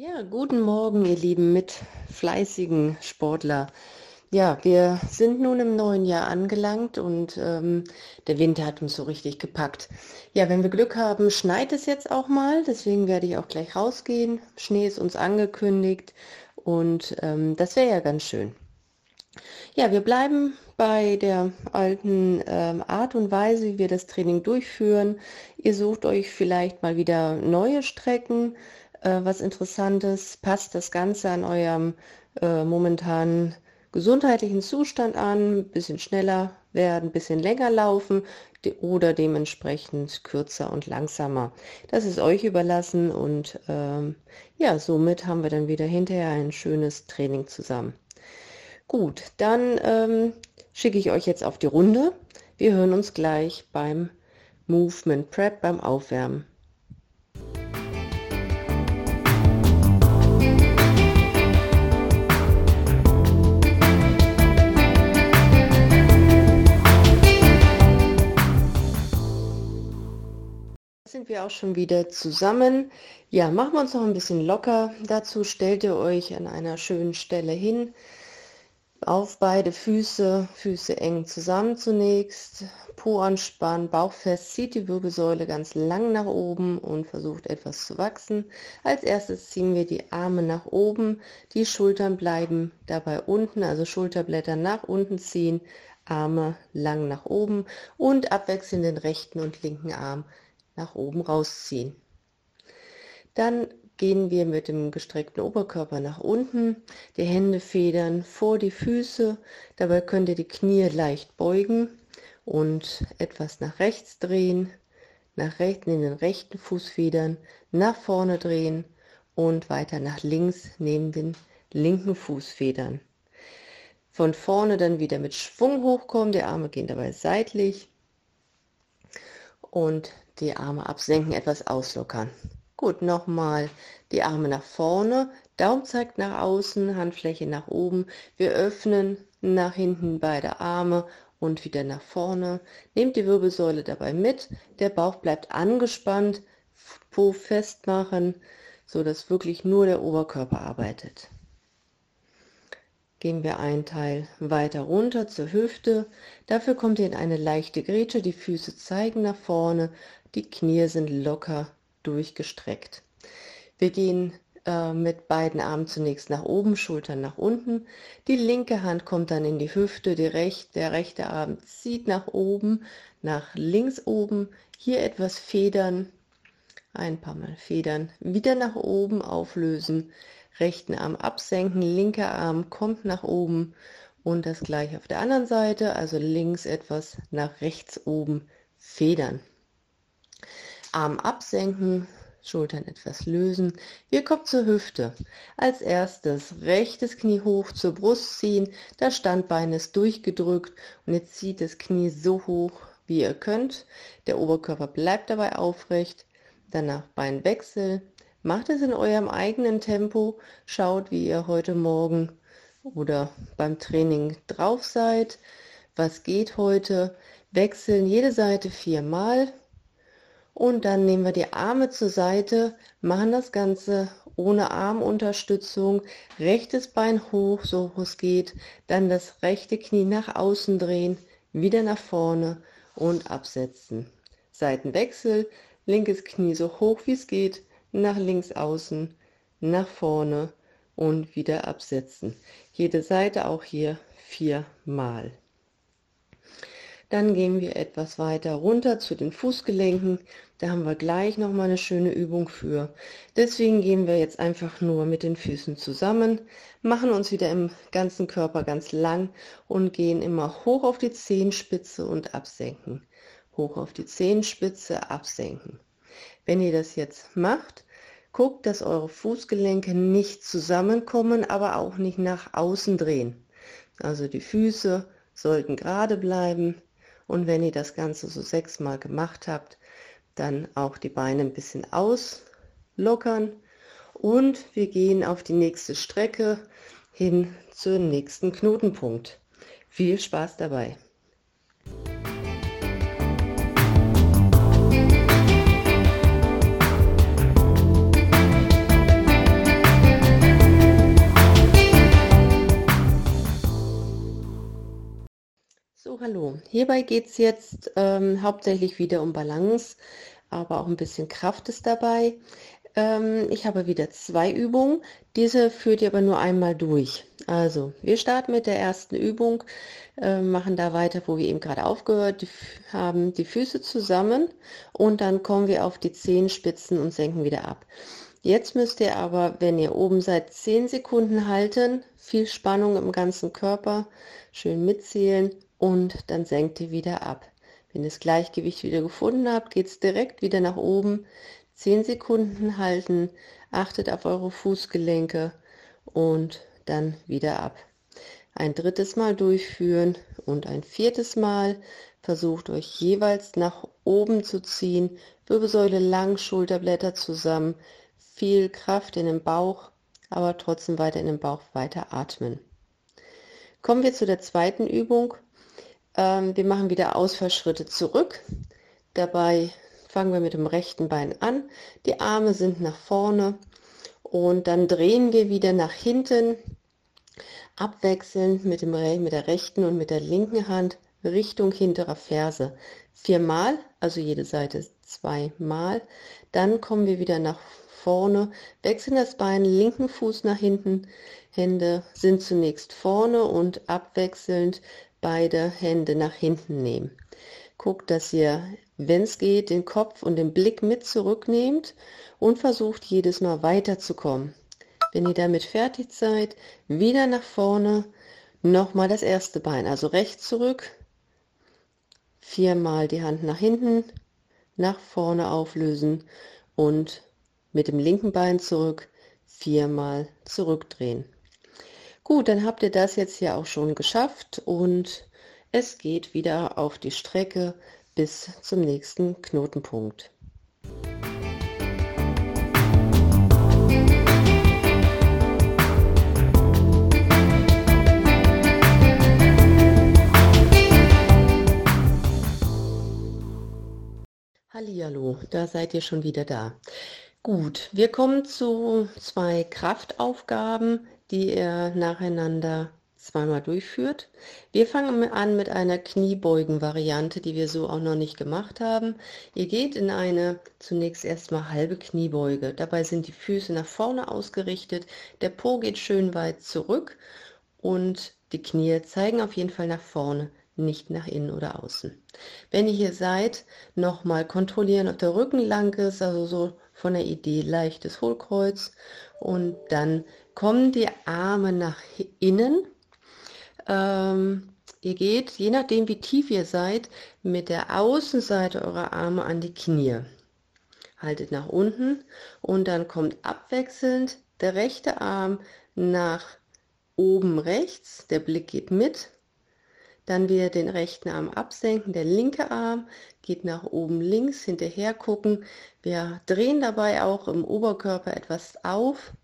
Ja, guten Morgen, ihr lieben mit fleißigen Sportler. Ja, wir sind nun im neuen Jahr angelangt und ähm, der Winter hat uns so richtig gepackt. Ja, wenn wir Glück haben, schneit es jetzt auch mal. Deswegen werde ich auch gleich rausgehen. Schnee ist uns angekündigt und ähm, das wäre ja ganz schön. Ja, wir bleiben bei der alten ähm, Art und Weise, wie wir das Training durchführen. Ihr sucht euch vielleicht mal wieder neue Strecken äh, was Interessantes? Passt das Ganze an eurem äh, momentanen gesundheitlichen Zustand an? Bisschen schneller werden, bisschen länger laufen de oder dementsprechend kürzer und langsamer. Das ist euch überlassen und ähm, ja, somit haben wir dann wieder hinterher ein schönes Training zusammen. Gut, dann ähm, schicke ich euch jetzt auf die Runde. Wir hören uns gleich beim Movement Prep, beim Aufwärmen. Wir auch schon wieder zusammen. Ja, machen wir uns noch ein bisschen locker. Dazu stellt ihr euch an einer schönen Stelle hin. Auf beide Füße, Füße eng zusammen zunächst, Po anspannen, Bauch fest, zieht die Wirbelsäule ganz lang nach oben und versucht etwas zu wachsen. Als erstes ziehen wir die Arme nach oben, die Schultern bleiben dabei unten, also Schulterblätter nach unten ziehen, Arme lang nach oben und abwechselnd den rechten und linken Arm nach oben rausziehen. Dann gehen wir mit dem gestreckten Oberkörper nach unten, die Hände federn vor die Füße, dabei könnt ihr die Knie leicht beugen und etwas nach rechts drehen, nach rechts neben den rechten Fuß federn, nach vorne drehen und weiter nach links neben den linken Fuß federn. Von vorne dann wieder mit Schwung hochkommen, die Arme gehen dabei seitlich und die Arme absenken, etwas auslockern. Gut, nochmal die Arme nach vorne, Daumen zeigt nach außen, Handfläche nach oben. Wir öffnen nach hinten beide Arme und wieder nach vorne. Nehmt die Wirbelsäule dabei mit, der Bauch bleibt angespannt, Po festmachen, so dass wirklich nur der Oberkörper arbeitet gehen wir einen Teil weiter runter zur Hüfte. Dafür kommt ihr in eine leichte Grätsche, die Füße zeigen nach vorne, die Knie sind locker durchgestreckt. Wir gehen äh, mit beiden Armen zunächst nach oben, Schultern nach unten. Die linke Hand kommt dann in die Hüfte, die rechte, der rechte Arm zieht nach oben, nach links oben. Hier etwas federn, ein paar Mal federn, wieder nach oben auflösen rechten Arm absenken, linker Arm kommt nach oben und das gleiche auf der anderen Seite, also links etwas nach rechts oben federn. Arm absenken, Schultern etwas lösen. Wir kommen zur Hüfte. Als erstes rechtes Knie hoch zur Brust ziehen. Das Standbein ist durchgedrückt und jetzt zieht das Knie so hoch, wie ihr könnt. Der Oberkörper bleibt dabei aufrecht. Danach Beinwechsel, Macht es in eurem eigenen Tempo. Schaut, wie ihr heute Morgen oder beim Training drauf seid. Was geht heute? Wechseln jede Seite viermal. Und dann nehmen wir die Arme zur Seite, machen das Ganze ohne Armunterstützung, rechtes Bein hoch, so hoch es geht, dann das rechte Knie nach außen drehen, wieder nach vorne und absetzen. Seitenwechsel, linkes Knie so hoch wie es geht, nach links außen, nach vorne und wieder absetzen. Jede Seite auch hier viermal. Dann gehen wir etwas weiter runter zu den Fußgelenken. Da haben wir gleich noch mal eine schöne Übung für. Deswegen gehen wir jetzt einfach nur mit den Füßen zusammen, machen uns wieder im ganzen Körper ganz lang und gehen immer hoch auf die Zehenspitze und absenken. Hoch auf die Zehenspitze, absenken. Wenn ihr das jetzt macht, guckt, dass eure Fußgelenke nicht zusammenkommen, aber auch nicht nach außen drehen. Also die Füße sollten gerade bleiben und wenn ihr das Ganze so sechsmal gemacht habt, dann auch die Beine ein bisschen auslockern und wir gehen auf die nächste Strecke hin zum nächsten Knotenpunkt. Viel Spaß dabei! Hallo, hierbei geht es jetzt ähm, hauptsächlich wieder um Balance, aber auch ein bisschen Kraft ist dabei. Ähm, ich habe wieder zwei Übungen, diese führt ihr aber nur einmal durch. Also, wir starten mit der ersten Übung, äh, machen da weiter, wo wir eben gerade aufgehört haben, die Füße zusammen und dann kommen wir auf die Zehenspitzen und senken wieder ab. Jetzt müsst ihr aber, wenn ihr oben seid, 10 Sekunden halten, viel Spannung im ganzen Körper, schön mitzählen und dann senkt ihr wieder ab. Wenn ihr das Gleichgewicht wieder gefunden habt, geht es direkt wieder nach oben. 10 Sekunden halten, achtet auf eure Fußgelenke und dann wieder ab. Ein drittes Mal durchführen und ein viertes Mal versucht euch jeweils nach oben zu ziehen, Wirbelsäule lang, Schulterblätter zusammen, viel Kraft in den Bauch, aber trotzdem weiter in den Bauch weiter atmen. Kommen wir zu der zweiten Übung. Ähm, wir machen wieder Ausfallschritte zurück. Dabei fangen wir mit dem rechten Bein an. Die Arme sind nach vorne und dann drehen wir wieder nach hinten, abwechselnd mit, dem, mit der rechten und mit der linken Hand Richtung hinterer Ferse. Viermal, also jede Seite zweimal. Dann kommen wir wieder nach vorne, wechseln das Bein, linken Fuß nach hinten, Hände sind zunächst vorne und abwechselnd beide Hände nach hinten nehmen. Guckt, dass ihr, wenn es geht, den Kopf und den Blick mit zurücknehmt und versucht jedes Mal weiterzukommen. Wenn ihr damit fertig seid, wieder nach vorne, nochmal das erste Bein, also rechts zurück, viermal die Hand nach hinten, nach vorne auflösen und mit dem linken Bein zurück, viermal zurückdrehen. Gut, dann habt ihr das jetzt ja auch schon geschafft und es geht wieder auf die Strecke bis zum nächsten Knotenpunkt. Hallihallo, da seid ihr schon wieder da. Gut, wir kommen zu zwei Kraftaufgaben, die er nacheinander zweimal durchführt. Wir fangen an mit einer Kniebeugen-Variante, die wir so auch noch nicht gemacht haben. Ihr geht in eine zunächst erstmal halbe Kniebeuge. Dabei sind die Füße nach vorne ausgerichtet, der Po geht schön weit zurück und die Knie zeigen auf jeden Fall nach vorne, nicht nach innen oder außen. Wenn ihr hier seid, nochmal kontrollieren, ob der Rücken lang ist, also so von der Idee leichtes Hohlkreuz und dann kommen die Arme nach innen. Ähm, ihr geht, je nachdem wie tief ihr seid, mit der Außenseite eurer Arme an die Knie. Haltet nach unten und dann kommt abwechselnd der rechte Arm nach oben rechts, der Blick geht mit. Dann wieder den rechten Arm absenken, der linke Arm geht nach oben links, hinterher gucken. Wir drehen dabei auch im Oberkörper etwas auf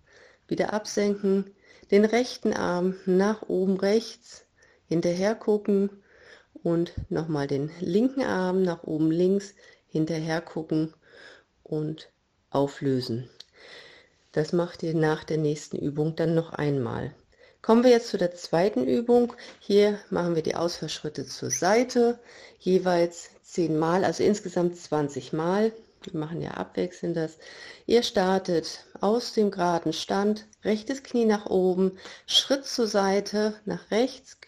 wieder absenken, den rechten Arm nach oben rechts, hinterher gucken und nochmal den linken Arm nach oben links, hinterher gucken und auflösen. Das macht ihr nach der nächsten Übung dann noch einmal. Kommen wir jetzt zu der zweiten Übung. Hier machen wir die Ausfallschritte zur Seite, jeweils 10 Mal, also insgesamt 20 Mal. Wir machen ja abwechselnd das. Ihr startet aus dem geraden Stand, rechtes Knie nach oben, Schritt zur Seite, nach rechts,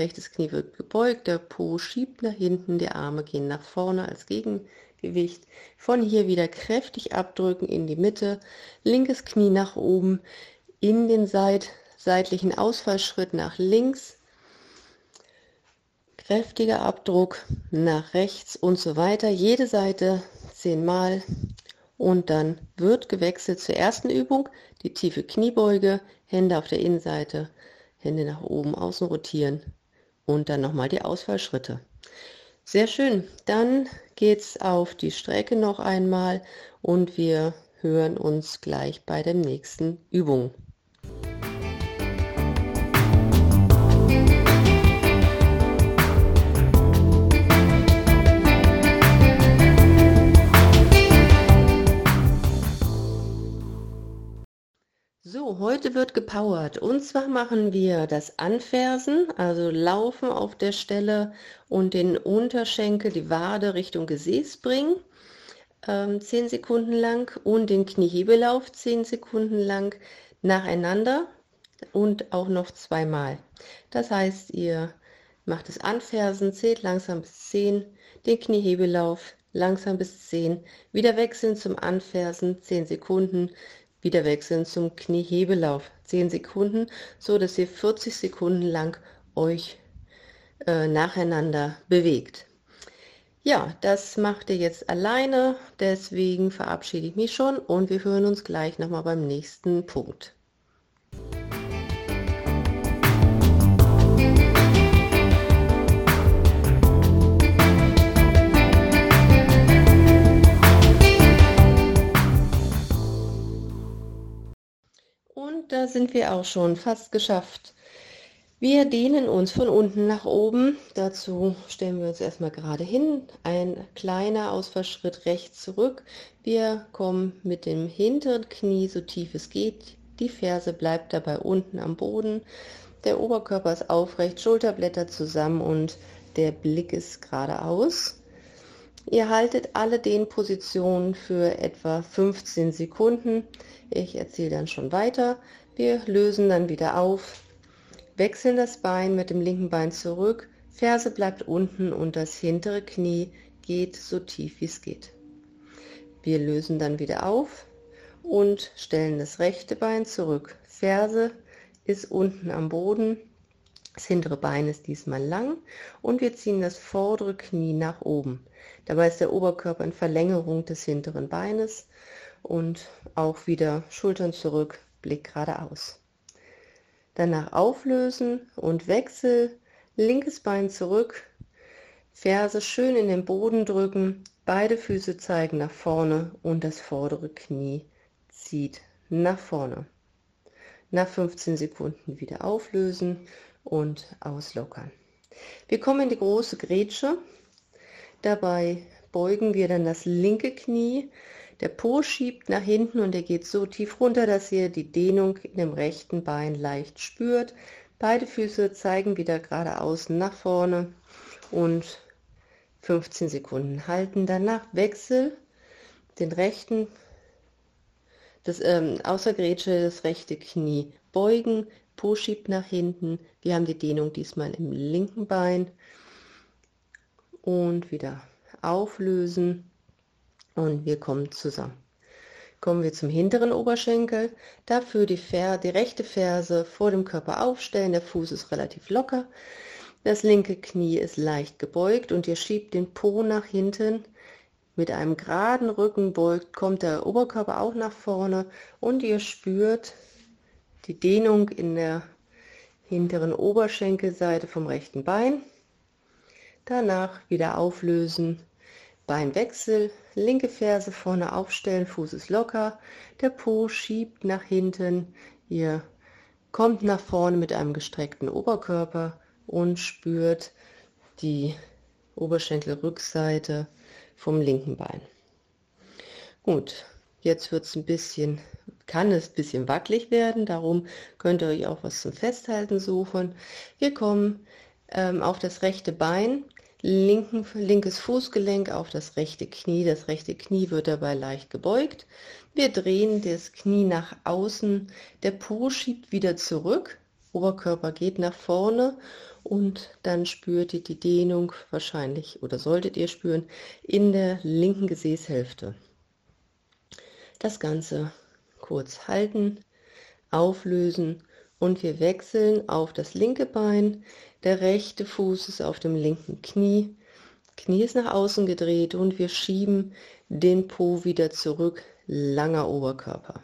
rechtes Knie wird gebeugt, der Po schiebt nach hinten, die Arme gehen nach vorne als Gegengewicht. Von hier wieder kräftig abdrücken in die Mitte, linkes Knie nach oben, in den Seit seitlichen Ausfallschritt nach links, kräftiger Abdruck nach rechts und so weiter. Jede Seite zehnmal und dann wird gewechselt zur ersten Übung, die tiefe Kniebeuge, Hände auf der Innenseite, Hände nach oben, außen rotieren und dann nochmal die Ausfallschritte. Sehr schön, dann geht's auf die Strecke noch einmal und wir hören uns gleich bei der nächsten Übung. So, heute wird gepowert. Und zwar machen wir das Anfersen, also Laufen auf der Stelle und den Unterschenkel, die Wade Richtung Gesäß bringen, ähm, 10 Sekunden lang und den Kniehebellauf 10 Sekunden lang nacheinander und auch noch zweimal. Das heißt, ihr macht das Anfersen, zählt langsam bis 10, den Kniehebellauf langsam bis 10, wieder wechseln zum Anfersen, 10 Sekunden, wieder wechseln zum Kniehebelauf. 10 Sekunden, so dass ihr 40 Sekunden lang euch äh, nacheinander bewegt. Ja, das macht ihr jetzt alleine, deswegen verabschiede ich mich schon und wir hören uns gleich nochmal beim nächsten Punkt. Da sind wir auch schon fast geschafft. Wir dehnen uns von unten nach oben. Dazu stellen wir uns erstmal gerade hin. Ein kleiner Ausfallschritt rechts zurück. Wir kommen mit dem hinteren Knie so tief es geht. Die Ferse bleibt dabei unten am Boden. Der Oberkörper ist aufrecht, Schulterblätter zusammen und der Blick ist geradeaus. Ihr haltet alle den Positionen für etwa 15 Sekunden. Ich erzähle dann schon weiter. Wir lösen dann wieder auf, wechseln das Bein mit dem linken Bein zurück, Ferse bleibt unten und das hintere Knie geht so tief wie es geht. Wir lösen dann wieder auf und stellen das rechte Bein zurück. Ferse ist unten am Boden, das hintere Bein ist diesmal lang und wir ziehen das vordere Knie nach oben. Dabei ist der Oberkörper in Verlängerung des hinteren Beines und auch wieder Schultern zurück, Blick geradeaus. Danach auflösen und Wechsel, linkes Bein zurück, Ferse schön in den Boden drücken, beide Füße zeigen nach vorne und das vordere Knie zieht nach vorne. Nach 15 Sekunden wieder auflösen und auslockern. Wir kommen in die große Grätsche. Dabei beugen wir dann das linke Knie der Po schiebt nach hinten und er geht so tief runter, dass ihr die Dehnung in dem rechten Bein leicht spürt. Beide Füße zeigen wieder geradeaus nach vorne und 15 Sekunden halten. Danach Wechsel, den rechten, das ähm, außer Grätsche, das rechte Knie beugen, Po schiebt nach hinten. Wir haben die Dehnung diesmal im linken Bein und wieder auflösen und wir kommen zusammen. Kommen wir zum hinteren Oberschenkel. Dafür die, Fer die rechte Ferse vor dem Körper aufstellen. Der Fuß ist relativ locker. Das linke Knie ist leicht gebeugt und ihr schiebt den Po nach hinten. Mit einem geraden Rücken beugt, kommt der Oberkörper auch nach vorne und ihr spürt die Dehnung in der hinteren Oberschenkelseite vom rechten Bein. Danach wieder auflösen Beinwechsel, linke Ferse vorne aufstellen, Fuß ist locker, der Po schiebt nach hinten, ihr kommt nach vorne mit einem gestreckten Oberkörper und spürt die Oberschenkelrückseite vom linken Bein. Gut, jetzt wird es ein bisschen, kann es ein bisschen wackelig werden, darum könnt ihr euch auch was zum Festhalten suchen. Wir kommen ähm, auf das rechte Bein, linken, linkes Fußgelenk auf das rechte Knie. Das rechte Knie wird dabei leicht gebeugt. Wir drehen das Knie nach außen. Der Po schiebt wieder zurück. Oberkörper geht nach vorne und dann spürt ihr die Dehnung wahrscheinlich oder solltet ihr spüren in der linken Gesäßhälfte. Das Ganze kurz halten, auflösen und wir wechseln auf das linke Bein. Der rechte Fuß ist auf dem linken Knie. Knie ist nach außen gedreht und wir schieben den Po wieder zurück. Langer Oberkörper.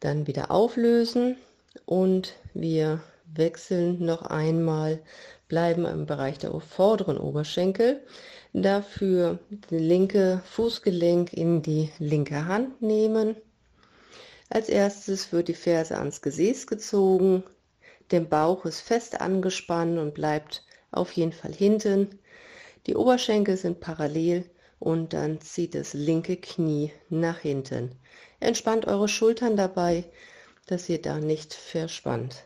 Dann wieder auflösen und wir wechseln noch einmal, bleiben im Bereich der vorderen Oberschenkel. Dafür das linke Fußgelenk in die linke Hand nehmen als erstes wird die Ferse ans Gesäß gezogen, der Bauch ist fest angespannt und bleibt auf jeden Fall hinten. Die Oberschenkel sind parallel und dann zieht das linke Knie nach hinten. Entspannt eure Schultern dabei, dass ihr da nicht verspannt.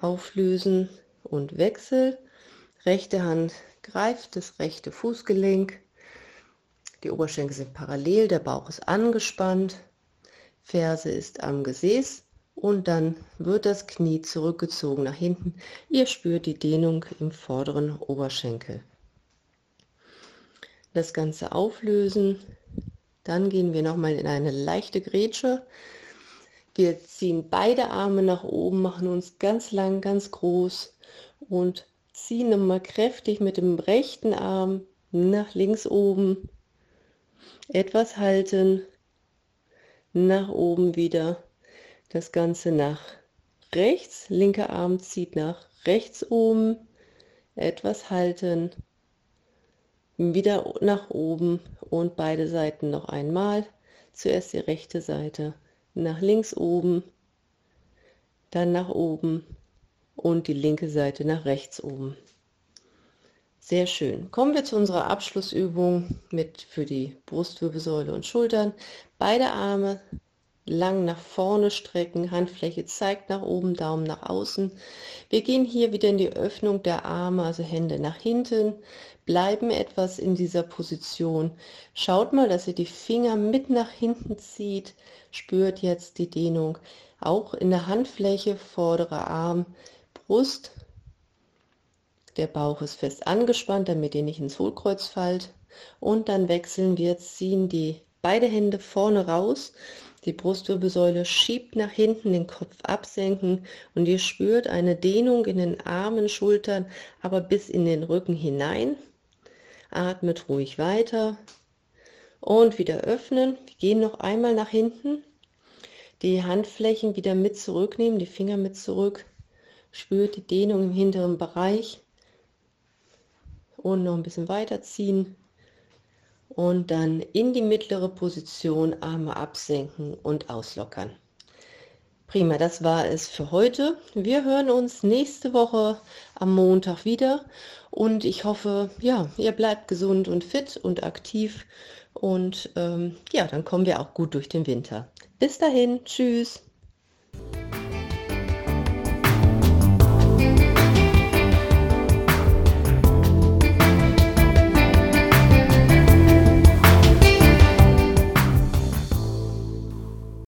Auflösen und Wechsel. Rechte Hand greift das rechte Fußgelenk. Die Oberschenkel sind parallel, der Bauch ist angespannt, Ferse ist am Gesäß und dann wird das Knie zurückgezogen nach hinten. Ihr spürt die Dehnung im vorderen Oberschenkel. Das Ganze auflösen. Dann gehen wir nochmal in eine leichte Grätsche. Wir ziehen beide Arme nach oben, machen uns ganz lang, ganz groß und ziehen nochmal kräftig mit dem rechten Arm nach links oben. Etwas halten, nach oben wieder das Ganze nach rechts, linker Arm zieht nach rechts oben, etwas halten, wieder nach oben und beide Seiten noch einmal. Zuerst die rechte Seite nach links oben, dann nach oben und die linke Seite nach rechts oben. Sehr schön. Kommen wir zu unserer Abschlussübung mit für die Brustwirbelsäule und Schultern. Beide Arme lang nach vorne strecken, Handfläche zeigt nach oben, Daumen nach außen. Wir gehen hier wieder in die Öffnung der Arme, also Hände nach hinten, bleiben etwas in dieser Position. Schaut mal, dass ihr die Finger mit nach hinten zieht, spürt jetzt die Dehnung. Auch in der Handfläche, vorderer Arm, Brust. Der Bauch ist fest angespannt, damit ihr nicht ins Hohlkreuz fallt. Und dann wechseln wir, ziehen die beide Hände vorne raus die Brustwirbelsäule schiebt nach hinten, den Kopf absenken und ihr spürt eine Dehnung in den Armen, Schultern, aber bis in den Rücken hinein. Atmet ruhig weiter und wieder öffnen. Wir gehen noch einmal nach hinten. Die Handflächen wieder mit zurücknehmen, die Finger mit zurück. Spürt die Dehnung im hinteren Bereich. Und noch ein bisschen weiterziehen und dann in die mittlere Position Arme absenken und auslockern. Prima, das war es für heute. Wir hören uns nächste Woche am Montag wieder und ich hoffe, ja, ihr bleibt gesund und fit und aktiv und ähm, ja, dann kommen wir auch gut durch den Winter. Bis dahin, tschüss.